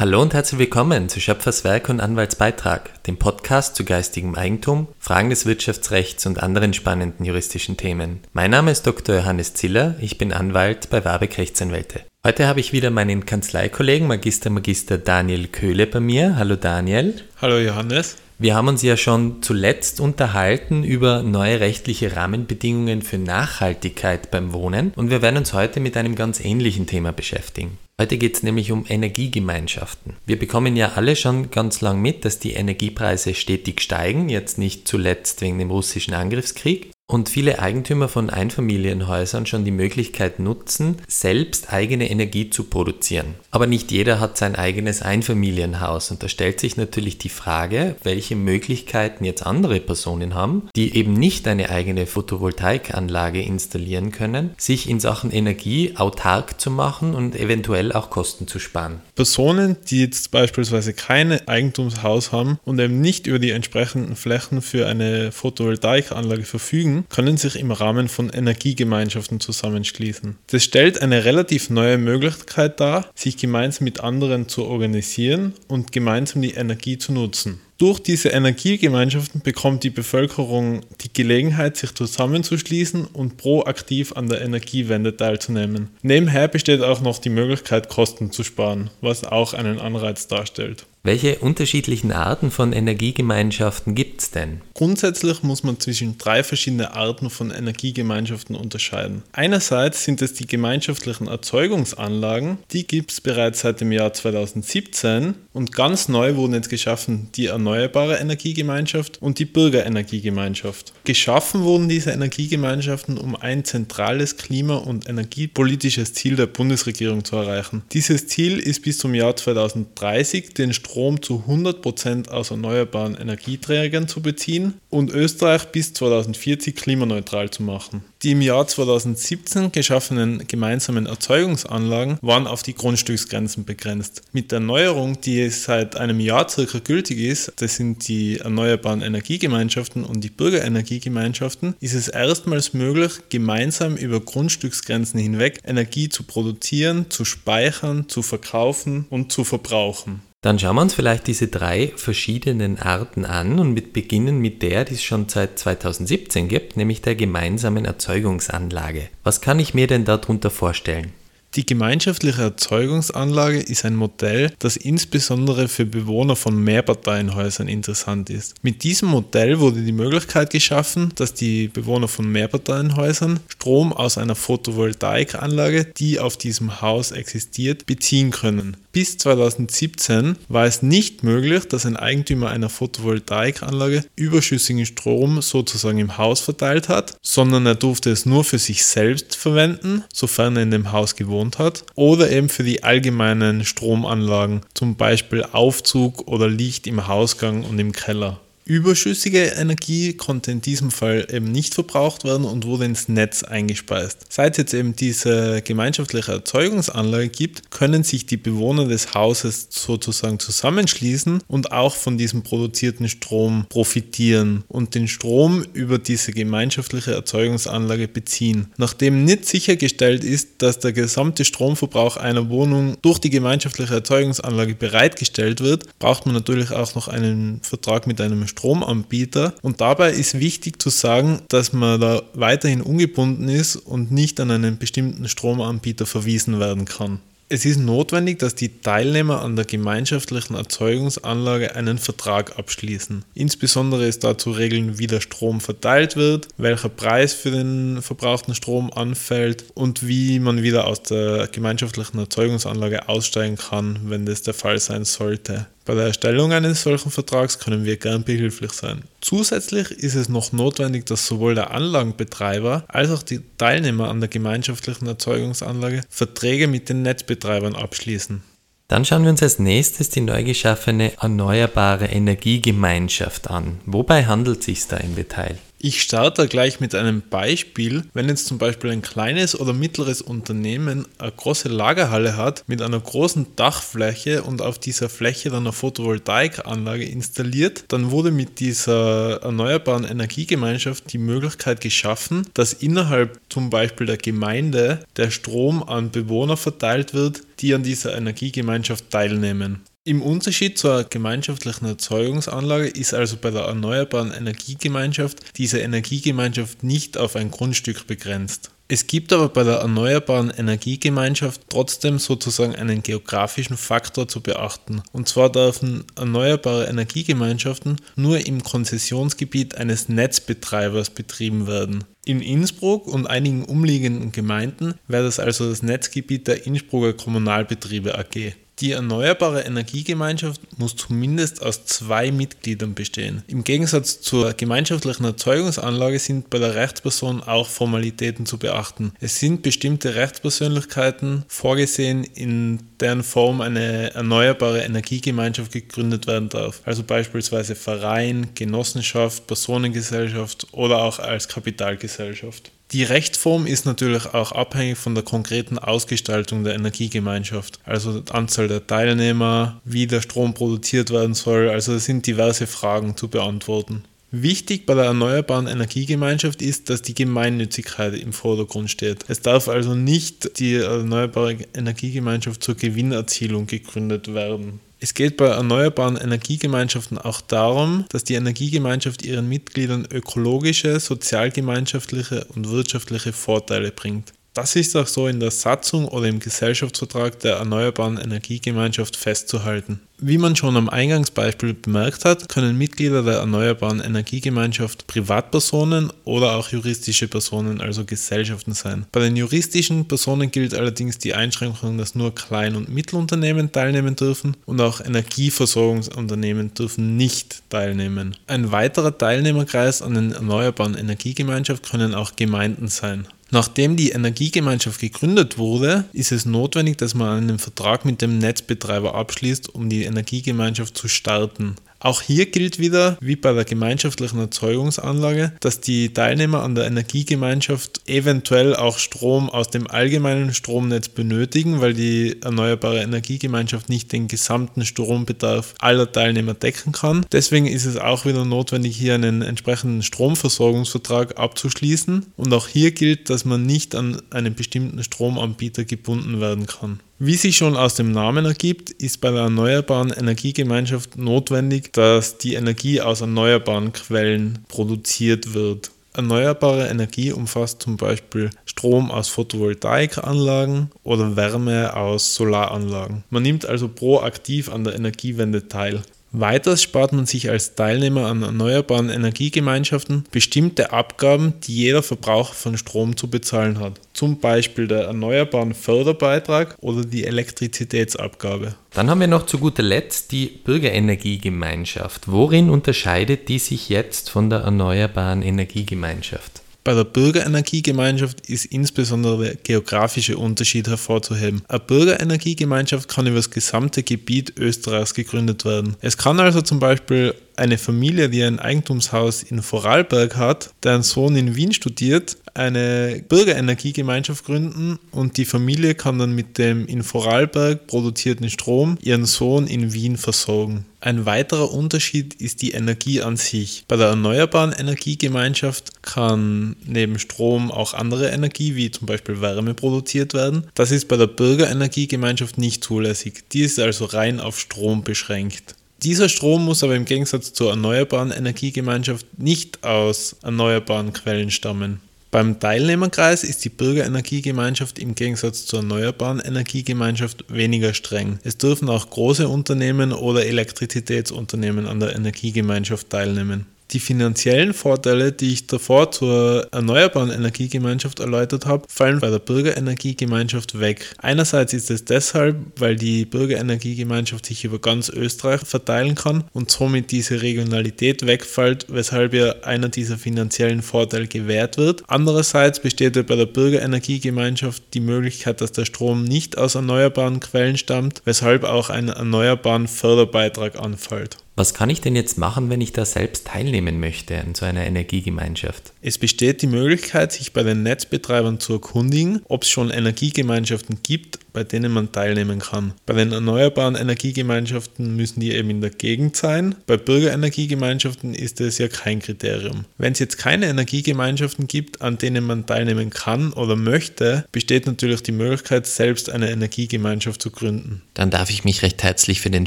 Hallo und herzlich willkommen zu Schöpfers Werk und Anwaltsbeitrag, dem Podcast zu geistigem Eigentum, Fragen des Wirtschaftsrechts und anderen spannenden juristischen Themen. Mein Name ist Dr. Johannes Ziller, ich bin Anwalt bei Warbeck Rechtsanwälte. Heute habe ich wieder meinen Kanzleikollegen Magister Magister Daniel Köhle bei mir. Hallo Daniel. Hallo Johannes. Wir haben uns ja schon zuletzt unterhalten über neue rechtliche Rahmenbedingungen für Nachhaltigkeit beim Wohnen und wir werden uns heute mit einem ganz ähnlichen Thema beschäftigen. Heute geht es nämlich um Energiegemeinschaften. Wir bekommen ja alle schon ganz lang mit, dass die Energiepreise stetig steigen, jetzt nicht zuletzt wegen dem russischen Angriffskrieg und viele Eigentümer von Einfamilienhäusern schon die Möglichkeit nutzen, selbst eigene Energie zu produzieren. Aber nicht jeder hat sein eigenes Einfamilienhaus und da stellt sich natürlich die Frage, welche Möglichkeiten jetzt andere Personen haben, die eben nicht eine eigene Photovoltaikanlage installieren können, sich in Sachen Energie autark zu machen und eventuell auch Kosten zu sparen. Personen, die jetzt beispielsweise kein Eigentumshaus haben und eben nicht über die entsprechenden Flächen für eine Photovoltaikanlage verfügen, können sich im Rahmen von Energiegemeinschaften zusammenschließen. Das stellt eine relativ neue Möglichkeit dar, sich gemeinsam mit anderen zu organisieren und gemeinsam die Energie zu nutzen. Durch diese Energiegemeinschaften bekommt die Bevölkerung die Gelegenheit, sich zusammenzuschließen und proaktiv an der Energiewende teilzunehmen. Nebenher besteht auch noch die Möglichkeit, Kosten zu sparen, was auch einen Anreiz darstellt. Welche unterschiedlichen Arten von Energiegemeinschaften gibt es denn? Grundsätzlich muss man zwischen drei verschiedene Arten von Energiegemeinschaften unterscheiden. Einerseits sind es die gemeinschaftlichen Erzeugungsanlagen, die gibt es bereits seit dem Jahr 2017 und ganz neu wurden jetzt geschaffen die Erneuerbare Energiegemeinschaft und die Bürgerenergiegemeinschaft. Geschaffen wurden diese Energiegemeinschaften, um ein zentrales klima- und energiepolitisches Ziel der Bundesregierung zu erreichen. Dieses Ziel ist bis zum Jahr 2030 den Strom zu 100% aus erneuerbaren Energieträgern zu beziehen und Österreich bis 2040 klimaneutral zu machen. Die im Jahr 2017 geschaffenen gemeinsamen Erzeugungsanlagen waren auf die Grundstücksgrenzen begrenzt. Mit der Neuerung, die seit einem Jahr circa gültig ist, das sind die erneuerbaren Energiegemeinschaften und die Bürgerenergiegemeinschaften, ist es erstmals möglich, gemeinsam über Grundstücksgrenzen hinweg Energie zu produzieren, zu speichern, zu verkaufen und zu verbrauchen. Dann schauen wir uns vielleicht diese drei verschiedenen Arten an und mit beginnen mit der, die es schon seit 2017 gibt, nämlich der gemeinsamen Erzeugungsanlage. Was kann ich mir denn darunter vorstellen? Die gemeinschaftliche Erzeugungsanlage ist ein Modell, das insbesondere für Bewohner von Mehrparteienhäusern interessant ist. Mit diesem Modell wurde die Möglichkeit geschaffen, dass die Bewohner von Mehrparteienhäusern Strom aus einer Photovoltaikanlage, die auf diesem Haus existiert, beziehen können. Bis 2017 war es nicht möglich, dass ein Eigentümer einer Photovoltaikanlage überschüssigen Strom sozusagen im Haus verteilt hat, sondern er durfte es nur für sich selbst verwenden, sofern er in dem Haus gewohnt hat, oder eben für die allgemeinen Stromanlagen, zum Beispiel Aufzug oder Licht im Hausgang und im Keller. Überschüssige Energie konnte in diesem Fall eben nicht verbraucht werden und wurde ins Netz eingespeist. Seit jetzt eben diese gemeinschaftliche Erzeugungsanlage gibt, können sich die Bewohner des Hauses sozusagen zusammenschließen und auch von diesem produzierten Strom profitieren und den Strom über diese gemeinschaftliche Erzeugungsanlage beziehen. Nachdem nicht sichergestellt ist, dass der gesamte Stromverbrauch einer Wohnung durch die gemeinschaftliche Erzeugungsanlage bereitgestellt wird, braucht man natürlich auch noch einen Vertrag mit einem Strom Stromanbieter. Und dabei ist wichtig zu sagen, dass man da weiterhin ungebunden ist und nicht an einen bestimmten Stromanbieter verwiesen werden kann. Es ist notwendig, dass die Teilnehmer an der gemeinschaftlichen Erzeugungsanlage einen Vertrag abschließen. Insbesondere ist da zu regeln, wie der Strom verteilt wird, welcher Preis für den verbrauchten Strom anfällt und wie man wieder aus der gemeinschaftlichen Erzeugungsanlage aussteigen kann, wenn das der Fall sein sollte. Bei der Erstellung eines solchen Vertrags können wir gern behilflich sein. Zusätzlich ist es noch notwendig, dass sowohl der Anlagenbetreiber als auch die Teilnehmer an der gemeinschaftlichen Erzeugungsanlage Verträge mit den Netzbetreibern abschließen. Dann schauen wir uns als nächstes die neu geschaffene Erneuerbare Energiegemeinschaft an. Wobei handelt es sich da im Detail? Ich starte gleich mit einem Beispiel. Wenn jetzt zum Beispiel ein kleines oder mittleres Unternehmen eine große Lagerhalle hat mit einer großen Dachfläche und auf dieser Fläche dann eine Photovoltaikanlage installiert, dann wurde mit dieser erneuerbaren Energiegemeinschaft die Möglichkeit geschaffen, dass innerhalb zum Beispiel der Gemeinde der Strom an Bewohner verteilt wird, die an dieser Energiegemeinschaft teilnehmen. Im Unterschied zur gemeinschaftlichen Erzeugungsanlage ist also bei der erneuerbaren Energiegemeinschaft diese Energiegemeinschaft nicht auf ein Grundstück begrenzt. Es gibt aber bei der erneuerbaren Energiegemeinschaft trotzdem sozusagen einen geografischen Faktor zu beachten. Und zwar dürfen erneuerbare Energiegemeinschaften nur im Konzessionsgebiet eines Netzbetreibers betrieben werden. In Innsbruck und einigen umliegenden Gemeinden wäre das also das Netzgebiet der Innsbrucker Kommunalbetriebe AG. Die erneuerbare Energiegemeinschaft muss zumindest aus zwei Mitgliedern bestehen. Im Gegensatz zur gemeinschaftlichen Erzeugungsanlage sind bei der Rechtsperson auch Formalitäten zu beachten. Es sind bestimmte Rechtspersönlichkeiten vorgesehen, in deren Form eine erneuerbare Energiegemeinschaft gegründet werden darf. Also beispielsweise Verein, Genossenschaft, Personengesellschaft oder auch als Kapitalgesellschaft. Die Rechtsform ist natürlich auch abhängig von der konkreten Ausgestaltung der Energiegemeinschaft, also Anzahl der Teilnehmer, wie der Strom produziert werden soll, also es sind diverse Fragen zu beantworten. Wichtig bei der erneuerbaren Energiegemeinschaft ist, dass die Gemeinnützigkeit im Vordergrund steht. Es darf also nicht die erneuerbare Energiegemeinschaft zur Gewinnerzielung gegründet werden. Es geht bei erneuerbaren Energiegemeinschaften auch darum, dass die Energiegemeinschaft ihren Mitgliedern ökologische, sozialgemeinschaftliche und wirtschaftliche Vorteile bringt. Das ist auch so in der Satzung oder im Gesellschaftsvertrag der Erneuerbaren Energiegemeinschaft festzuhalten. Wie man schon am Eingangsbeispiel bemerkt hat, können Mitglieder der Erneuerbaren Energiegemeinschaft Privatpersonen oder auch juristische Personen, also Gesellschaften sein. Bei den juristischen Personen gilt allerdings die Einschränkung, dass nur Klein- und Mittelunternehmen teilnehmen dürfen und auch Energieversorgungsunternehmen dürfen nicht teilnehmen. Ein weiterer Teilnehmerkreis an den Erneuerbaren Energiegemeinschaft können auch Gemeinden sein. Nachdem die Energiegemeinschaft gegründet wurde, ist es notwendig, dass man einen Vertrag mit dem Netzbetreiber abschließt, um die Energiegemeinschaft zu starten. Auch hier gilt wieder, wie bei der gemeinschaftlichen Erzeugungsanlage, dass die Teilnehmer an der Energiegemeinschaft eventuell auch Strom aus dem allgemeinen Stromnetz benötigen, weil die erneuerbare Energiegemeinschaft nicht den gesamten Strombedarf aller Teilnehmer decken kann. Deswegen ist es auch wieder notwendig, hier einen entsprechenden Stromversorgungsvertrag abzuschließen. Und auch hier gilt, dass man nicht an einen bestimmten Stromanbieter gebunden werden kann. Wie sich schon aus dem Namen ergibt, ist bei der erneuerbaren Energiegemeinschaft notwendig, dass die Energie aus erneuerbaren Quellen produziert wird. Erneuerbare Energie umfasst zum Beispiel Strom aus Photovoltaikanlagen oder Wärme aus Solaranlagen. Man nimmt also proaktiv an der Energiewende teil. Weiters spart man sich als Teilnehmer an erneuerbaren Energiegemeinschaften bestimmte Abgaben, die jeder Verbraucher von Strom zu bezahlen hat, zum Beispiel der erneuerbaren Förderbeitrag oder die Elektrizitätsabgabe. Dann haben wir noch zu guter Letzt die Bürgerenergiegemeinschaft. Worin unterscheidet die sich jetzt von der erneuerbaren Energiegemeinschaft? Bei der Bürgerenergiegemeinschaft ist insbesondere der geografische Unterschied hervorzuheben. Eine Bürgerenergiegemeinschaft kann über das gesamte Gebiet Österreichs gegründet werden. Es kann also zum Beispiel eine Familie, die ein Eigentumshaus in Vorarlberg hat, deren Sohn in Wien studiert, eine Bürgerenergiegemeinschaft gründen und die Familie kann dann mit dem in Vorarlberg produzierten Strom ihren Sohn in Wien versorgen. Ein weiterer Unterschied ist die Energie an sich. Bei der erneuerbaren Energiegemeinschaft kann neben Strom auch andere Energie, wie zum Beispiel Wärme, produziert werden. Das ist bei der Bürgerenergiegemeinschaft nicht zulässig. Die ist also rein auf Strom beschränkt. Dieser Strom muss aber im Gegensatz zur erneuerbaren Energiegemeinschaft nicht aus erneuerbaren Quellen stammen. Beim Teilnehmerkreis ist die Bürgerenergiegemeinschaft im Gegensatz zur erneuerbaren Energiegemeinschaft weniger streng. Es dürfen auch große Unternehmen oder Elektrizitätsunternehmen an der Energiegemeinschaft teilnehmen. Die finanziellen Vorteile, die ich davor zur erneuerbaren Energiegemeinschaft erläutert habe, fallen bei der Bürgerenergiegemeinschaft weg. Einerseits ist es deshalb, weil die Bürgerenergiegemeinschaft sich über ganz Österreich verteilen kann und somit diese Regionalität wegfällt, weshalb ihr einer dieser finanziellen Vorteile gewährt wird. Andererseits besteht bei der Bürgerenergiegemeinschaft die Möglichkeit, dass der Strom nicht aus erneuerbaren Quellen stammt, weshalb auch ein erneuerbaren Förderbeitrag anfällt. Was kann ich denn jetzt machen, wenn ich da selbst teilnehmen möchte an so einer Energiegemeinschaft? Es besteht die Möglichkeit, sich bei den Netzbetreibern zu erkundigen, ob es schon Energiegemeinschaften gibt, bei denen man teilnehmen kann. Bei den erneuerbaren Energiegemeinschaften müssen die eben in der Gegend sein. Bei Bürgerenergiegemeinschaften ist es ja kein Kriterium. Wenn es jetzt keine Energiegemeinschaften gibt, an denen man teilnehmen kann oder möchte, besteht natürlich die Möglichkeit, selbst eine Energiegemeinschaft zu gründen. Dann darf ich mich recht herzlich für den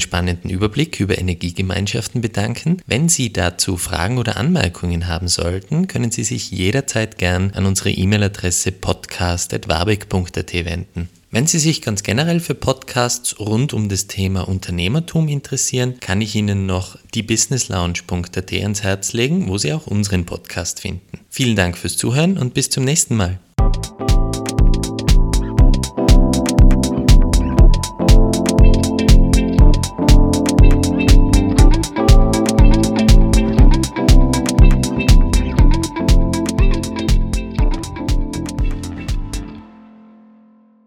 spannenden Überblick über Energiegemeinschaften bedanken. Wenn Sie dazu Fragen oder Anmerkungen haben sollten, können Sie sich jederzeit gern an unsere E-Mail-Adresse podcast.warbeck.at wenden. Wenn Sie sich ganz generell für Podcasts rund um das Thema Unternehmertum interessieren, kann ich Ihnen noch die businesslounge.at ans Herz legen, wo Sie auch unseren Podcast finden. Vielen Dank fürs Zuhören und bis zum nächsten Mal.